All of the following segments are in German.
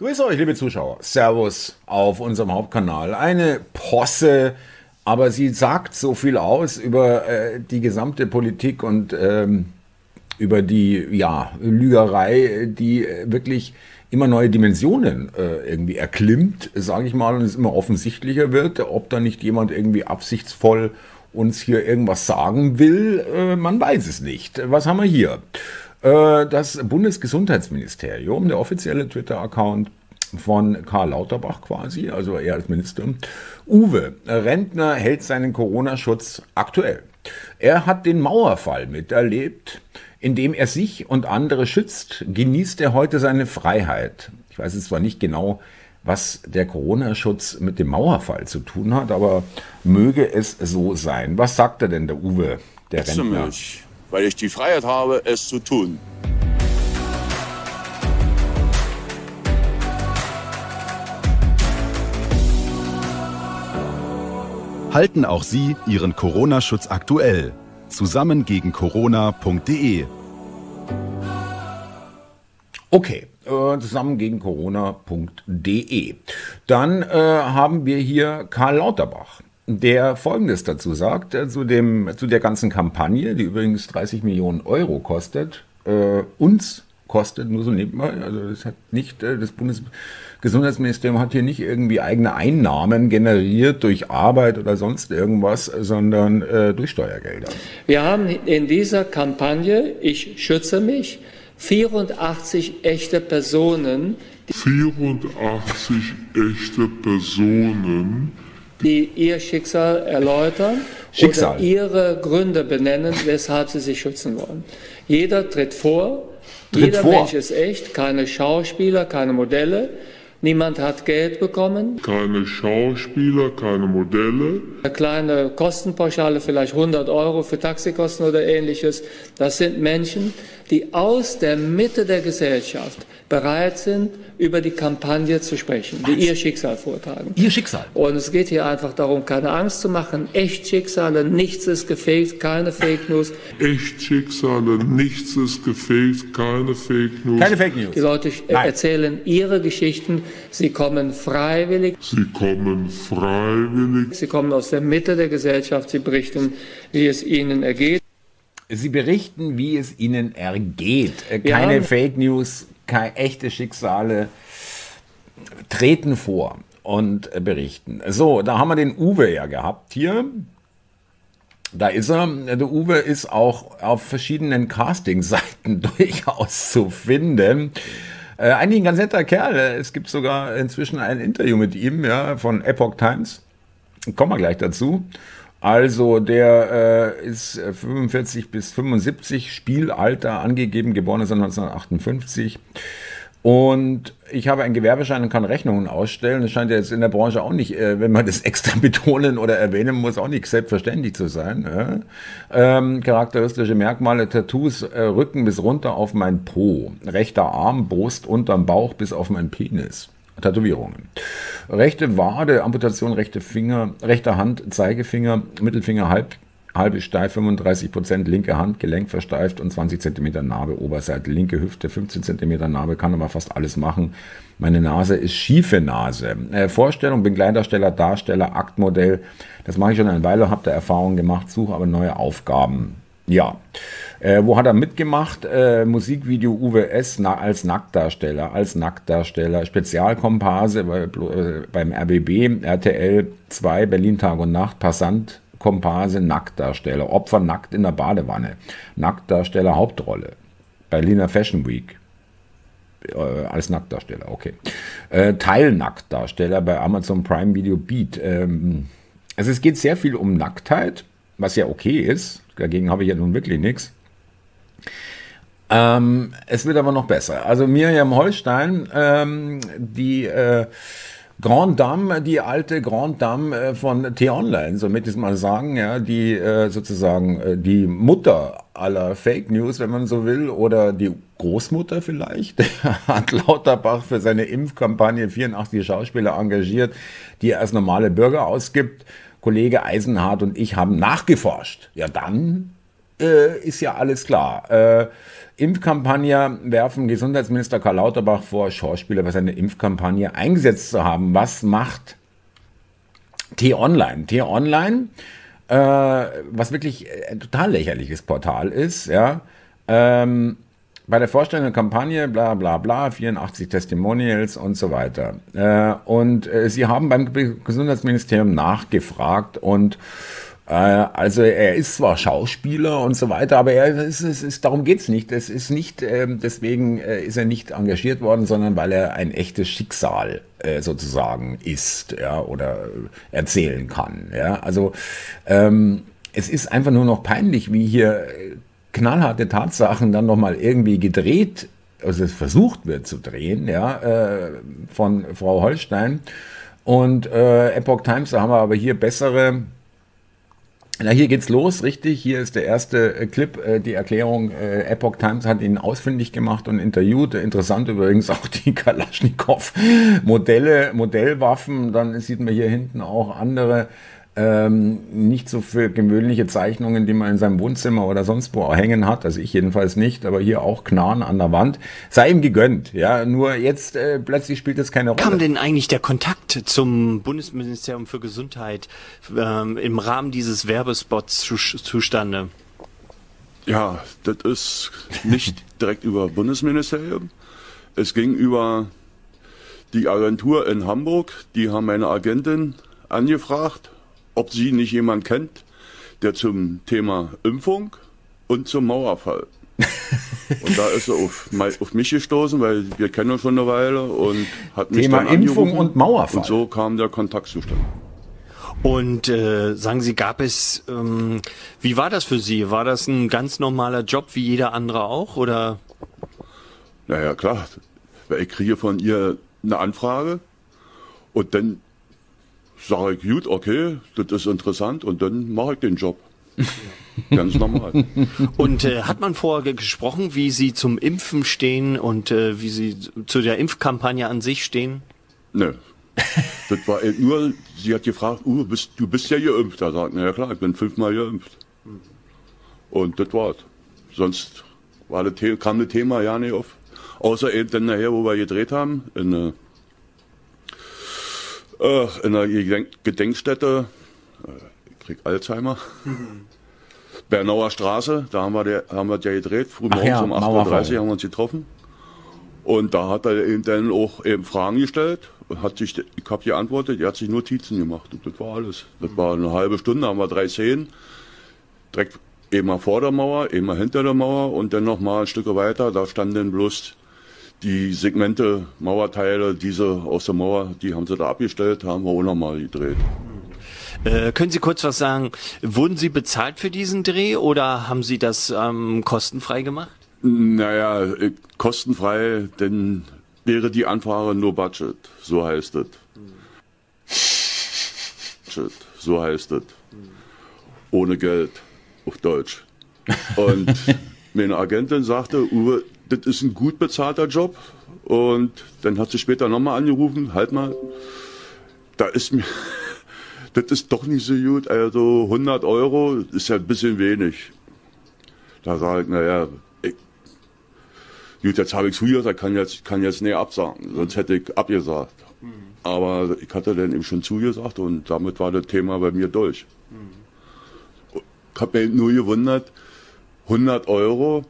Grüße euch, liebe Zuschauer. Servus auf unserem Hauptkanal. Eine Posse, aber sie sagt so viel aus über äh, die gesamte Politik und ähm, über die ja, Lügerei, die wirklich immer neue Dimensionen äh, irgendwie erklimmt, sage ich mal, und es immer offensichtlicher wird, ob da nicht jemand irgendwie absichtsvoll uns hier irgendwas sagen will, äh, man weiß es nicht. Was haben wir hier? Äh, das Bundesgesundheitsministerium, der offizielle Twitter-Account von Karl Lauterbach quasi, also er als Minister. Uwe, Rentner hält seinen Corona-Schutz aktuell. Er hat den Mauerfall miterlebt, indem er sich und andere schützt, genießt er heute seine Freiheit. Ich weiß jetzt zwar nicht genau, was der Corona-Schutz mit dem Mauerfall zu tun hat, aber möge es so sein. Was sagt er denn, der Uwe, der Rentner? Mich weil ich die Freiheit habe, es zu tun. Halten auch Sie Ihren Corona-Schutz aktuell. Zusammen gegen Corona.de. Okay, äh, zusammen gegen Corona.de. Dann äh, haben wir hier Karl Lauterbach der Folgendes dazu sagt, äh, zu, dem, zu der ganzen Kampagne, die übrigens 30 Millionen Euro kostet, äh, uns kostet, nur so nebenbei, also das hat nicht, äh, das Bundesgesundheitsministerium hat hier nicht irgendwie eigene Einnahmen generiert durch Arbeit oder sonst irgendwas, sondern äh, durch Steuergelder. Wir haben in dieser Kampagne, ich schütze mich, 84 echte Personen. 84 echte Personen die ihr Schicksal erläutern Schicksal. oder ihre Gründe benennen, weshalb sie sich schützen wollen. Jeder tritt vor, tritt jeder vor. Mensch ist echt, keine Schauspieler, keine Modelle. Niemand hat Geld bekommen. Keine Schauspieler, keine Modelle. Eine kleine Kostenpauschale, vielleicht 100 Euro für Taxikosten oder ähnliches. Das sind Menschen, die aus der Mitte der Gesellschaft bereit sind, über die Kampagne zu sprechen, die ihr Schicksal vortragen. Ihr Schicksal. Und es geht hier einfach darum, keine Angst zu machen. Echtschicksale, nichts ist gefaked, keine Fake News. Echtschicksale, nichts ist gefaked, keine Fake News. Keine Fake News. Die Leute Nein. erzählen ihre Geschichten. Sie kommen freiwillig. Sie kommen freiwillig. Sie kommen aus der Mitte der Gesellschaft. Sie berichten, wie es ihnen ergeht. Sie berichten, wie es ihnen ergeht. Keine ja. Fake News, keine echte Schicksale treten vor und berichten. So, da haben wir den Uwe ja gehabt hier. Da ist er. Der Uwe ist auch auf verschiedenen Casting-Seiten durchaus zu finden. Äh, eigentlich ein ganz netter Kerl. Es gibt sogar inzwischen ein Interview mit ihm, ja, von Epoch Times. Kommen wir gleich dazu. Also der äh, ist 45 äh, bis 75, Spielalter angegeben, geboren ist 1958. Und ich habe einen Gewerbeschein und kann Rechnungen ausstellen. Das scheint ja jetzt in der Branche auch nicht, äh, wenn man das extra betonen oder erwähnen muss, auch nicht selbstverständlich zu sein. Ja? Ähm, charakteristische Merkmale, Tattoos, äh, Rücken bis runter auf mein Po, rechter Arm, Brust unterm Bauch bis auf mein Penis. Tätowierungen. Rechte Wade, Amputation, rechte Finger, rechte Hand, Zeigefinger, Mittelfinger halb, halbe steif, 35 Prozent, linke Hand, Gelenk versteift und 20 Zentimeter Narbe, Oberseite, linke Hüfte, 15 Zentimeter Narbe, kann aber fast alles machen. Meine Nase ist schiefe Nase. Äh, Vorstellung, Begleitersteller, Darsteller, Aktmodell, das mache ich schon eine Weile, habe da Erfahrungen gemacht, suche aber neue Aufgaben. Ja. Äh, wo hat er mitgemacht? Äh, Musikvideo Uwe S. Na, als Nacktdarsteller, als Nacktdarsteller, Spezialkomparse bei, äh, beim RBB, RTL 2, Berlin Tag und Nacht, Passant, Komparse, Nacktdarsteller, Opfer nackt in der Badewanne, Nacktdarsteller Hauptrolle, Berliner Fashion Week, äh, als Nacktdarsteller, okay. Äh, Teilnacktdarsteller bei Amazon Prime Video Beat. Ähm, also es geht sehr viel um Nacktheit, was ja okay ist, dagegen habe ich ja nun wirklich nichts. Ähm, es wird aber noch besser. Also Miriam Holstein, ähm, die äh, Grand Dame, die alte Grand Dame äh, von T-Online, so möchte ich es mal sagen, ja, die äh, sozusagen äh, die Mutter aller Fake News, wenn man so will, oder die Großmutter vielleicht, hat Lauterbach für seine Impfkampagne 84 Schauspieler engagiert, die er als normale Bürger ausgibt. Kollege Eisenhardt und ich haben nachgeforscht. Ja, dann äh, ist ja alles klar. Äh, Impfkampagne werfen Gesundheitsminister Karl Lauterbach vor, Schauspieler bei seiner Impfkampagne eingesetzt zu haben. Was macht T-Online? T-Online, äh, was wirklich ein total lächerliches Portal ist, ja, ähm, bei der Vorstellung der Kampagne, bla bla bla, 84 Testimonials und so weiter. Äh, und äh, sie haben beim Gesundheitsministerium nachgefragt und äh, also er ist zwar Schauspieler und so weiter, aber er ist, ist, ist darum geht's nicht. Es ist nicht ähm, deswegen ist er nicht engagiert worden, sondern weil er ein echtes Schicksal sozusagen ist, ja oder erzählen kann. Ja, also ähm, es ist einfach nur noch peinlich, wie hier knallharte Tatsachen dann nochmal irgendwie gedreht, also es versucht wird zu drehen, ja, äh, von Frau Holstein. Und äh, Epoch Times, da haben wir aber hier bessere. Na, hier geht's los, richtig. Hier ist der erste äh, Clip, äh, die Erklärung. Äh, Epoch Times hat ihn ausfindig gemacht und interviewt. Interessant übrigens auch die Kalaschnikow-Modelle, Modellwaffen. Dann sieht man hier hinten auch andere ähm, nicht so für gewöhnliche Zeichnungen, die man in seinem Wohnzimmer oder sonst wo hängen hat. Also ich jedenfalls nicht, aber hier auch Knarren an der Wand. Sei ihm gegönnt, ja. Nur jetzt äh, plötzlich spielt es keine Rolle. Kam denn eigentlich der Kontakt zum Bundesministerium für Gesundheit ähm, im Rahmen dieses Werbespots zu, zustande? Ja, das ist nicht direkt über Bundesministerium. Es ging über die Agentur in Hamburg. Die haben meine Agentin angefragt ob sie nicht jemand kennt, der zum Thema Impfung und zum Mauerfall. und da ist er auf, auf, mich gestoßen, weil wir kennen uns schon eine Weile und hat mich Thema dann Impfung und Mauerfall. Und so kam der Kontakt zustande. Und äh, sagen Sie, gab es, ähm, wie war das für Sie? War das ein ganz normaler Job wie jeder andere auch, oder? Naja, klar. Ich kriege von ihr eine Anfrage und dann sage ich, gut, okay, das ist interessant und dann mache ich den Job. Ganz normal. Und äh, hat man vorher gesprochen, wie Sie zum Impfen stehen und äh, wie Sie zu der Impfkampagne an sich stehen? Nö. Das war nur, sie hat gefragt, uh, bist, du bist ja geimpft. Da sagt, na ja klar, ich bin fünfmal geimpft. Und das war's. Sonst war das, kam das Thema ja nicht auf. Außer eben dann nachher, wo wir gedreht haben, in, äh, in Gedenk Gedenkstätte, äh, ich krieg Alzheimer. Mhm. Bernauer Straße, da haben wir, der, haben wir ja gedreht, früh morgens ja, um 8.30 Uhr haben wir uns getroffen. Und da hat er eben dann auch eben Fragen gestellt und hat sich, ich habe geantwortet, er hat sich Notizen gemacht und das war alles. Das war eine halbe Stunde, haben wir drei Szenen, direkt eben mal vor der Mauer, eben mal hinter der Mauer und dann noch mal ein Stück weiter, da standen bloß die Segmente, Mauerteile, diese aus der Mauer, die haben sie da abgestellt, haben wir auch nochmal gedreht. Äh, können Sie kurz was sagen? Wurden Sie bezahlt für diesen Dreh oder haben Sie das ähm, kostenfrei gemacht? Naja, äh, kostenfrei, denn wäre die Anfrage nur Budget, so heißt es. Budget, so heißt es. Ohne Geld, auf Deutsch. Und meine Agentin sagte, Uwe, das ist ein gut bezahlter Job. Und dann hat sie später nochmal angerufen, halt mal, da ist mir, das ist doch nicht so gut. Also 100 Euro ist ja ein bisschen wenig. Da sage ich, naja, ich, gut, jetzt habe ich es da kann jetzt, kann jetzt näher absagen, sonst hätte ich abgesagt. Mhm. Aber ich hatte dann eben schon zugesagt und damit war das Thema bei mir durch. Mhm. Ich habe mich nur gewundert, 100 Euro,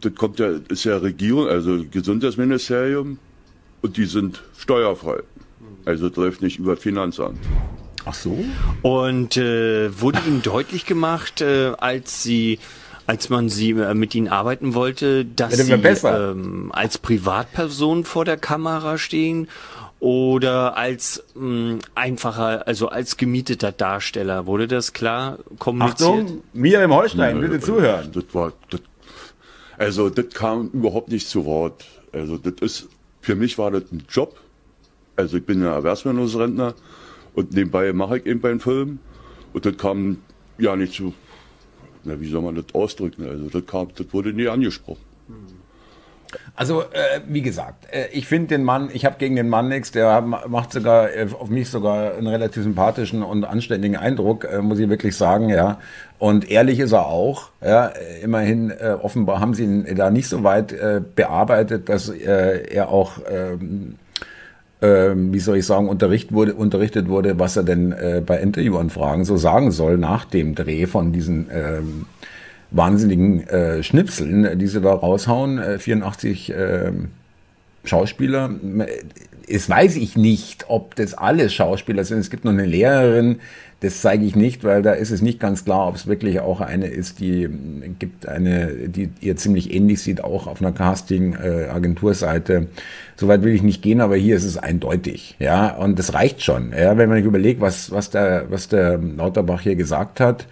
das kommt ja, ist ja Regierung, also Gesundheitsministerium, und die sind steuerfrei. Also das läuft nicht über Finanzamt. Ach so. Und äh, wurde Ihnen deutlich gemacht, äh, als Sie als man sie äh, mit ihnen arbeiten wollte, dass sie ähm, als Privatperson vor der Kamera stehen oder als mh, hm, einfacher, also als gemieteter Darsteller. Wurde das klar kommuniziert? Achtung, mir im Holstein, bitte zuhören. Das war, das also das kam überhaupt nicht zu Wort. Also das ist, für mich war das ein Job. Also ich bin ja Erwerbsminderungsrentner und nebenbei mache ich eben beim Film. Und das kam ja nicht zu, na wie soll man das ausdrücken? Also das kam, das wurde nie angesprochen. Also, äh, wie gesagt, äh, ich finde den Mann, ich habe gegen den Mann nichts, der macht sogar äh, auf mich sogar einen relativ sympathischen und anständigen Eindruck, äh, muss ich wirklich sagen, ja. Und ehrlich ist er auch, ja. Immerhin, äh, offenbar haben sie ihn da nicht so weit äh, bearbeitet, dass er auch, ähm, ähm, wie soll ich sagen, unterrichtet wurde, unterrichtet wurde, was er denn bei Interviewanfragen so sagen soll nach dem Dreh von diesen ähm, wahnsinnigen äh, Schnipseln, die sie da raushauen, äh, 84 äh, Schauspieler. Es weiß ich nicht, ob das alles Schauspieler sind. Es gibt noch eine Lehrerin, das zeige ich nicht, weil da ist es nicht ganz klar, ob es wirklich auch eine ist, die gibt eine, die ihr ziemlich ähnlich sieht, auch auf einer Casting-Agenturseite. Äh, Soweit will ich nicht gehen, aber hier ist es eindeutig, ja, und das reicht schon, ja, wenn man sich überlegt, was was der was der Lauterbach hier gesagt hat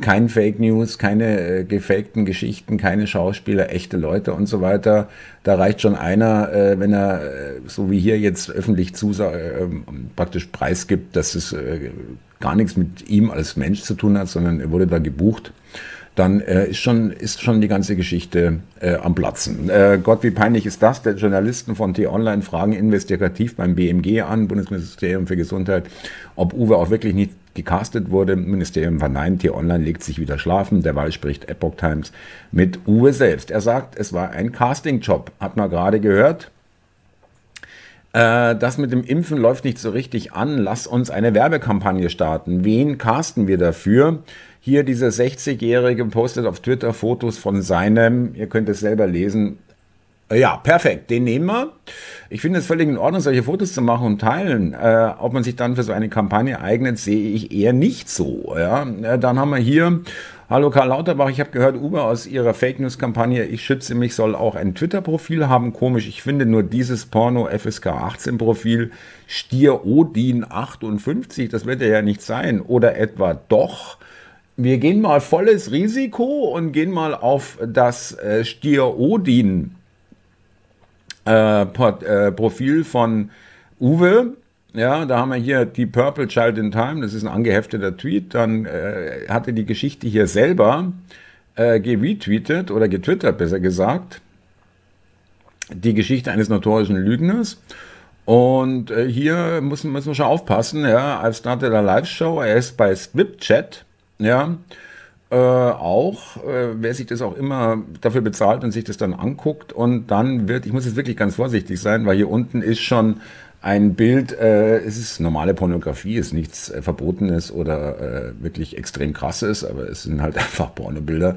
kein Fake News, keine äh, gefakten Geschichten, keine Schauspieler, echte Leute und so weiter. Da reicht schon einer, äh, wenn er, äh, so wie hier jetzt öffentlich zusa äh, praktisch preisgibt, dass es äh, gar nichts mit ihm als Mensch zu tun hat, sondern er wurde da gebucht dann äh, ist, schon, ist schon die ganze Geschichte äh, am Platzen. Äh, Gott, wie peinlich ist das? Der Journalisten von T-Online fragen investigativ beim BMG an, Bundesministerium für Gesundheit, ob Uwe auch wirklich nicht gecastet wurde. Ministerium verneint, T-Online legt sich wieder schlafen. Derweil spricht Epoch Times mit Uwe selbst. Er sagt, es war ein Casting-Job, hat man gerade gehört. Äh, das mit dem Impfen läuft nicht so richtig an. Lass uns eine Werbekampagne starten. Wen casten wir dafür? Hier dieser 60-Jährige postet auf Twitter Fotos von seinem, ihr könnt es selber lesen. Ja, perfekt, den nehmen wir. Ich finde es völlig in Ordnung, solche Fotos zu machen und teilen. Äh, ob man sich dann für so eine Kampagne eignet, sehe ich eher nicht so. Ja? Äh, dann haben wir hier, hallo Karl Lauterbach, ich habe gehört, Uber aus ihrer Fake News Kampagne, ich schütze mich, soll auch ein Twitter-Profil haben. Komisch, ich finde nur dieses Porno FSK 18 Profil, Stier Odin 58, das wird ja nicht sein. Oder etwa doch wir gehen mal volles Risiko und gehen mal auf das äh, Stier Odin äh, Port, äh, Profil von Uwe. Ja, da haben wir hier die Purple Child in Time, das ist ein angehefteter Tweet. Dann äh, hatte die Geschichte hier selber äh, geretweetet oder getwittert, besser gesagt. Die Geschichte eines notorischen Lügners. Und äh, hier müssen, müssen wir schon aufpassen. Ja, I've started a live show. Er ist bei Swipchat ja, äh, auch, äh, wer sich das auch immer dafür bezahlt und sich das dann anguckt und dann wird, ich muss jetzt wirklich ganz vorsichtig sein, weil hier unten ist schon ein Bild, äh, es ist normale Pornografie, ist nichts äh, Verbotenes oder äh, wirklich extrem krasses, aber es sind halt einfach Pornobilder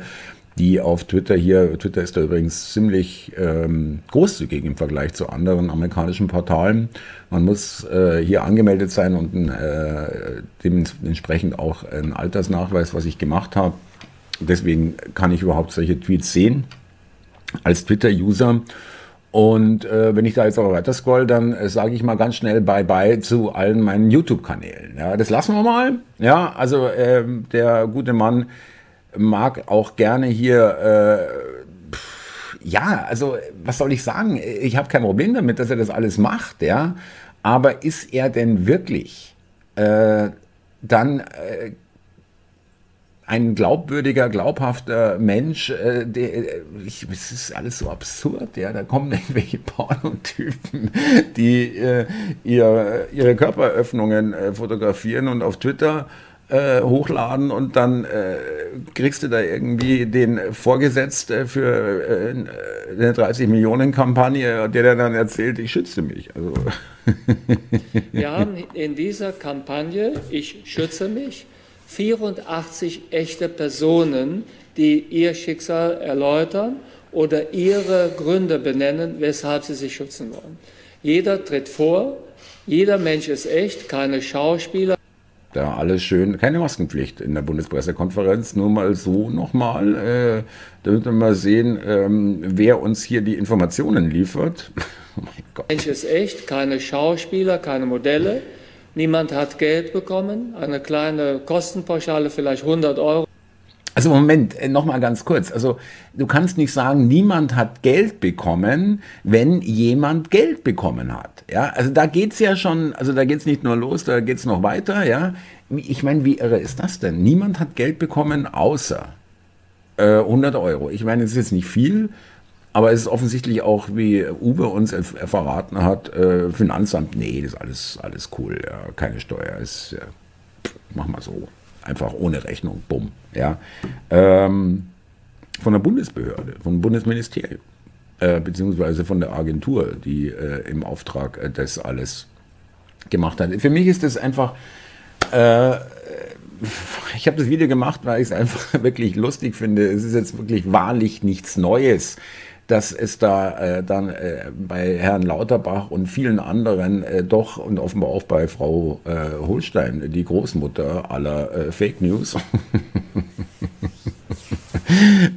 die auf Twitter hier, Twitter ist da übrigens ziemlich ähm, großzügig im Vergleich zu anderen amerikanischen Portalen. Man muss äh, hier angemeldet sein und äh, dementsprechend auch ein Altersnachweis, was ich gemacht habe. Deswegen kann ich überhaupt solche Tweets sehen als Twitter-User. Und äh, wenn ich da jetzt aber weiter scroll, dann äh, sage ich mal ganz schnell Bye-bye zu allen meinen YouTube-Kanälen. Ja, das lassen wir mal. Ja, also äh, der gute Mann mag auch gerne hier, äh, ja, also was soll ich sagen? Ich habe kein Problem damit, dass er das alles macht, ja. Aber ist er denn wirklich äh, dann äh, ein glaubwürdiger, glaubhafter Mensch, äh, der, ich, es ist alles so absurd, ja, da kommen irgendwelche Pornotypen, die äh, ihr, ihre Körperöffnungen äh, fotografieren und auf Twitter äh, hochladen und dann äh, kriegst du da irgendwie den vorgesetzt äh, für äh, eine 30 Millionen Kampagne, der dann erzählt, ich schütze mich. Also. Wir haben in dieser Kampagne, ich schütze mich, 84 echte Personen, die ihr Schicksal erläutern oder ihre Gründe benennen, weshalb sie sich schützen wollen. Jeder tritt vor, jeder Mensch ist echt, keine Schauspieler. Da alles schön, keine Maskenpflicht in der Bundespressekonferenz, nur mal so nochmal, äh, damit wir mal sehen, ähm, wer uns hier die Informationen liefert. oh mein Gott. Mensch ist echt, keine Schauspieler, keine Modelle. Niemand hat Geld bekommen, eine kleine Kostenpauschale, vielleicht 100 Euro. Also Moment, äh, nochmal ganz kurz. Also du kannst nicht sagen, niemand hat Geld bekommen, wenn jemand Geld bekommen hat. Ja, also da geht's ja schon, also da geht's nicht nur los, da geht's noch weiter. Ja, ich meine, wie irre ist das denn? Niemand hat Geld bekommen, außer äh, 100 Euro. Ich meine, es ist jetzt nicht viel, Aber es ist offensichtlich auch, wie Uwe uns verraten hat, äh, Finanzamt, nee, das ist alles, alles cool, ja, keine Steuer, ist, ja, mach mal so, einfach ohne Rechnung, bumm, ja. Ähm, von der Bundesbehörde, vom Bundesministerium, äh, beziehungsweise von der Agentur, die äh, im Auftrag äh, das alles gemacht hat. Für mich ist das einfach, äh, ich habe das Video gemacht, weil ich es einfach wirklich lustig finde. Es ist jetzt wirklich wahrlich nichts Neues dass es da äh, dann äh, bei Herrn Lauterbach und vielen anderen äh, doch und offenbar auch bei Frau äh, Holstein, die Großmutter aller äh, Fake News,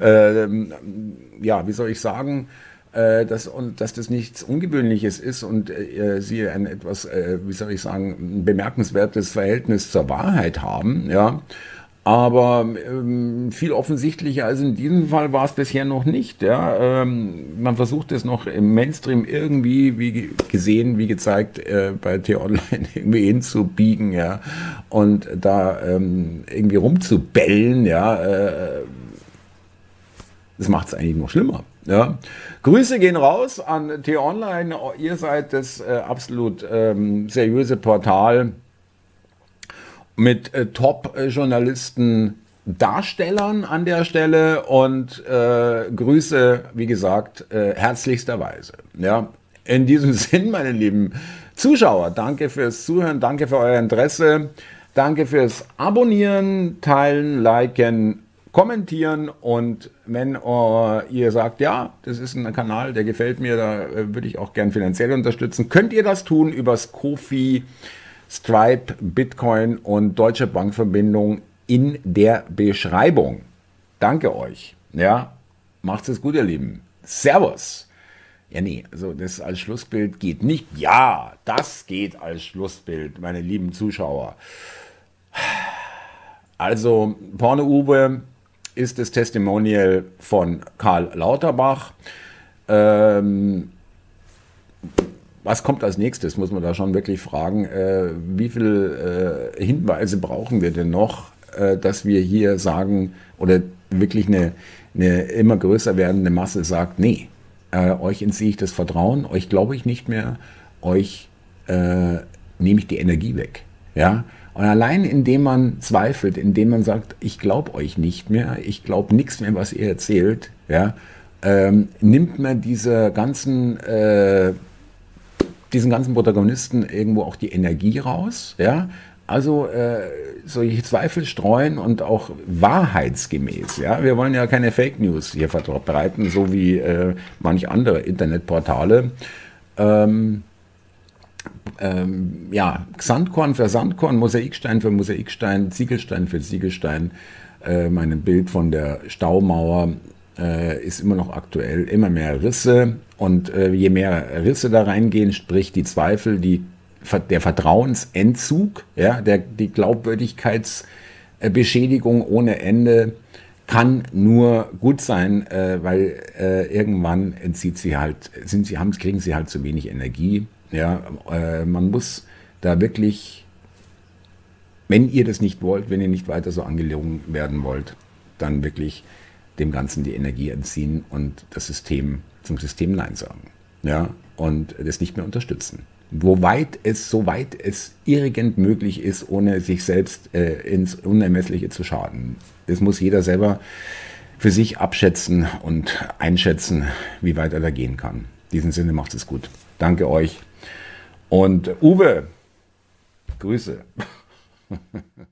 ähm, ja, wie soll ich sagen, äh, dass, und, dass das nichts Ungewöhnliches ist und äh, sie ein etwas, äh, wie soll ich sagen, bemerkenswertes Verhältnis zur Wahrheit haben, ja. Aber ähm, viel offensichtlicher als in diesem Fall war es bisher noch nicht. Ja? Ähm, man versucht es noch im Mainstream irgendwie, wie gesehen, wie gezeigt, äh, bei T-Online irgendwie hinzubiegen ja? und da ähm, irgendwie rumzubellen. Ja? Äh, das macht es eigentlich noch schlimmer. Ja. Grüße gehen raus an T-Online. Ihr seid das äh, absolut ähm, seriöse Portal mit äh, Top-Journalisten, Darstellern an der Stelle und äh, Grüße, wie gesagt, äh, herzlichsterweise. Ja. In diesem Sinn, meine lieben Zuschauer, danke fürs Zuhören, danke für euer Interesse, danke fürs Abonnieren, Teilen, Liken, Kommentieren und wenn uh, ihr sagt, ja, das ist ein Kanal, der gefällt mir, da äh, würde ich auch gern finanziell unterstützen, könnt ihr das tun übers Kofi Stripe, Bitcoin und Deutsche Bankverbindung in der Beschreibung. Danke euch. Ja, macht's es gut, ihr Lieben. Servus. Ja, nee, also das als Schlussbild geht nicht. Ja, das geht als Schlussbild, meine lieben Zuschauer. Also, Porno Uwe ist das Testimonial von Karl Lauterbach. Ähm, was kommt als nächstes, muss man da schon wirklich fragen. Äh, wie viele äh, Hinweise brauchen wir denn noch, äh, dass wir hier sagen oder wirklich eine, eine immer größer werdende Masse sagt, nee, äh, euch entziehe ich das Vertrauen, euch glaube ich nicht mehr, euch äh, nehme ich die Energie weg. Ja? Und allein indem man zweifelt, indem man sagt, ich glaube euch nicht mehr, ich glaube nichts mehr, was ihr erzählt, ja, ähm, nimmt man diese ganzen äh, diesen ganzen Protagonisten irgendwo auch die Energie raus, ja. Also äh, solche Zweifel streuen und auch wahrheitsgemäß. Ja, wir wollen ja keine Fake News hier verbreiten, so wie äh, manch andere Internetportale. Ähm, ähm, ja, Sandkorn für Sandkorn, Mosaikstein für Mosaikstein, Ziegelstein für Ziegelstein. Äh, mein Bild von der Staumauer äh, ist immer noch aktuell, immer mehr Risse. Und äh, je mehr Risse da reingehen, sprich die Zweifel, die, der Vertrauensentzug, ja, der, die Glaubwürdigkeitsbeschädigung ohne Ende, kann nur gut sein, äh, weil äh, irgendwann entzieht sie halt, sind sie, haben, kriegen sie halt zu wenig Energie. Ja, äh, man muss da wirklich, wenn ihr das nicht wollt, wenn ihr nicht weiter so angelogen werden wollt, dann wirklich dem Ganzen die Energie entziehen und das System zum System Nein sagen. Ja, und das nicht mehr unterstützen. Woweit es, soweit es irgend möglich ist, ohne sich selbst äh, ins Unermessliche zu schaden. Das muss jeder selber für sich abschätzen und einschätzen, wie weit er da gehen kann. In diesem Sinne macht es gut. Danke euch. Und Uwe, Grüße.